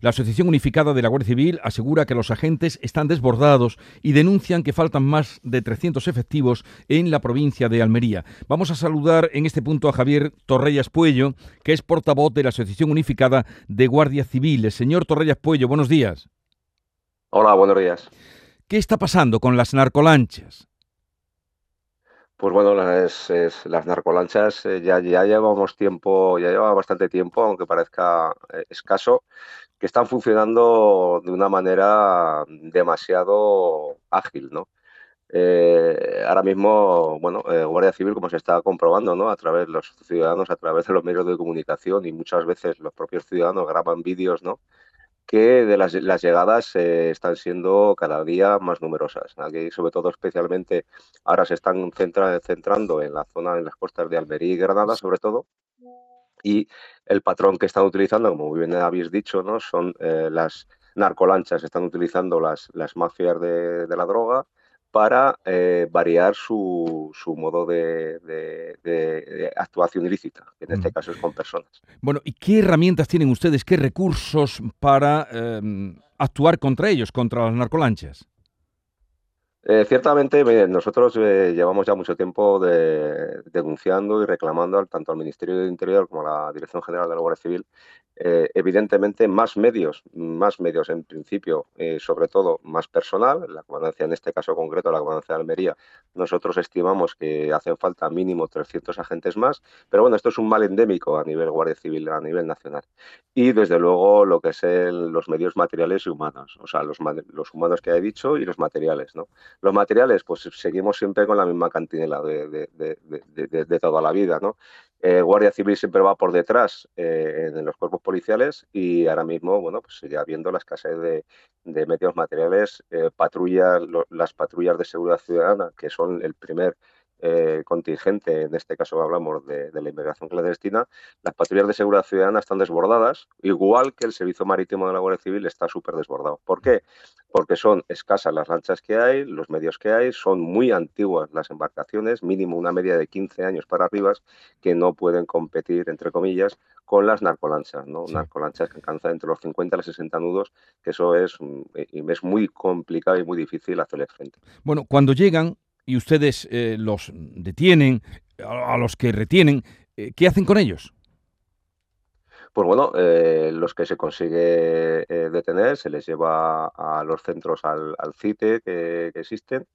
La Asociación Unificada de la Guardia Civil asegura que los agentes están desbordados y denuncian que faltan más de 300 efectivos en la provincia de Almería. Vamos a saludar en este punto a Javier Torrellas Puello, que es portavoz de la Asociación Unificada de Guardias Civiles. Señor Torrellas Puello, buenos días. Hola, buenos días. ¿Qué está pasando con las narcolanchas? Pues bueno, las, las narcolanchas eh, ya, ya llevamos tiempo, ya lleva bastante tiempo, aunque parezca eh, escaso, que están funcionando de una manera demasiado ágil, ¿no? Eh, ahora mismo, bueno, Guardia Civil, como se está comprobando, ¿no? A través de los ciudadanos, a través de los medios de comunicación y muchas veces los propios ciudadanos graban vídeos, ¿no? Que de las, llegadas eh, están siendo cada día más numerosas. Aquí, sobre todo, especialmente, ahora se están centrando en la zona, en las costas de Almería y Granada, sobre todo. Y el patrón que están utilizando, como muy bien habéis dicho, ¿no? son eh, las narcolanchas, están utilizando las, las mafias de, de la droga para eh, variar su, su modo de, actuación ilícita, que en este caso es con personas. Bueno, ¿y qué herramientas tienen ustedes, qué recursos para em, actuar contra ellos, contra las narcolanchas? Eh, ciertamente, nosotros eh, llevamos ya mucho tiempo denunciando y reclamando tanto al Ministerio de Interior como a la Dirección General de la Guardia Civil, eh, evidentemente, más medios, más medios en principio, sobre todo más personal, la comandancia en este caso concreto, la comandancia de Almería, nosotros estimamos que hacen falta mínimo 300 agentes más, pero bueno, esto es un mal endémico a nivel Guardia Civil, a nivel nacional. Y desde luego lo que es los medios materiales y humanos, o sea, los, los humanos que he dicho y los materiales, ¿no? Los materiales, pues seguimos siempre con la misma cantinela de, toda la vida, ¿no? Eh, Guardia Civil siempre va por detrás eh, en los cuerpos policiales y ahora mismo, bueno, pues sigue habiendo la escasez de, medios materiales, eh, patrullas, las patrullas de seguridad ciudadana, que son el primer eh, contingente, en este caso hablamos de, la inmigración clandestina, las patrullas de seguridad ciudadana están desbordadas, igual que el servicio marítimo de la Guardia Civil está súper desbordado. ¿Por qué? Porque son escasas las lanchas que hay, los medios que hay, son muy antiguas las embarcaciones, mínimo una media de 15 años para arriba, que no pueden competir, entre comillas, con las narcolanchas, ¿no? Narcolanchas que alcanzan entre los 50 y los 60 nudos, que eso es, mm, es muy complicado y muy difícil hacerle frente. Bueno, cuando llegan, y ustedes eh, los detienen, a, los que retienen, eh, ¿qué hacen con ellos? Pues bueno, eh, los que se consigue detener se les lleva a los centros al, CITE que, existen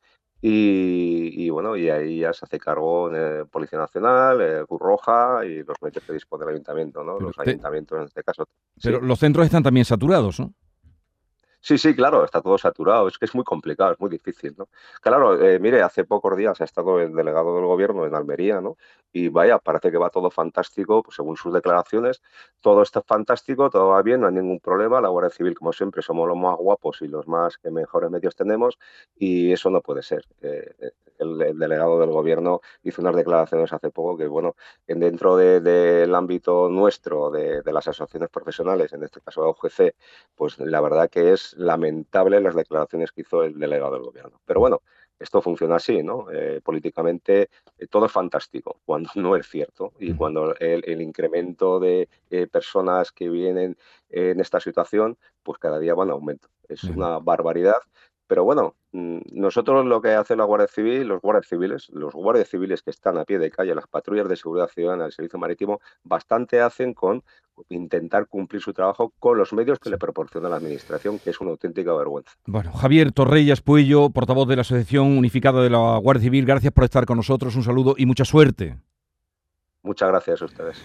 y, bueno, y ahí ya se hace cargo Policía Nacional, Cruz Roja y los medios que dispone el ayuntamiento, ¿no? los ayuntamientos en este caso. Pero los centros están también saturados, ¿no? Sí, sí, claro, está todo saturado. Es que es muy complicado, es muy difícil, ¿no? Claro, eh, mire, hace pocos días ha estado el delegado del gobierno en Almería, ¿no? Y vaya, parece que va todo fantástico, pues según sus declaraciones, todo está fantástico, todo va bien, no hay ningún problema. La Guardia Civil, como siempre, somos los más guapos y los más que mejores medios tenemos, y eso no puede ser. Eh, el, delegado del gobierno hizo unas declaraciones hace poco que, bueno, dentro del ámbito nuestro, de, de las asociaciones profesionales, en este caso de UGC, pues la verdad que es lamentable las declaraciones que hizo el delegado del gobierno. Pero bueno, esto funciona así, ¿no? Eh, políticamente eh, todo es fantástico cuando no es cierto y cuando el, incremento de eh, personas que vienen en esta situación, pues cada día van en aumento. Es una barbaridad pero bueno, mm, nosotros lo que hace la Guardia Civil, los guardias civiles, los guardias civiles que están a pie de calle, las patrullas de seguridad ciudadana del Servicio Marítimo, bastante hacen con intentar cumplir su trabajo con los medios que le proporciona la Administración, que es una auténtica vergüenza. Bueno, Javier Torrellas Puello, portavoz de la Asociación Unificada de la Guardia Civil, gracias por estar con nosotros, un saludo y mucha suerte. Muchas gracias a ustedes.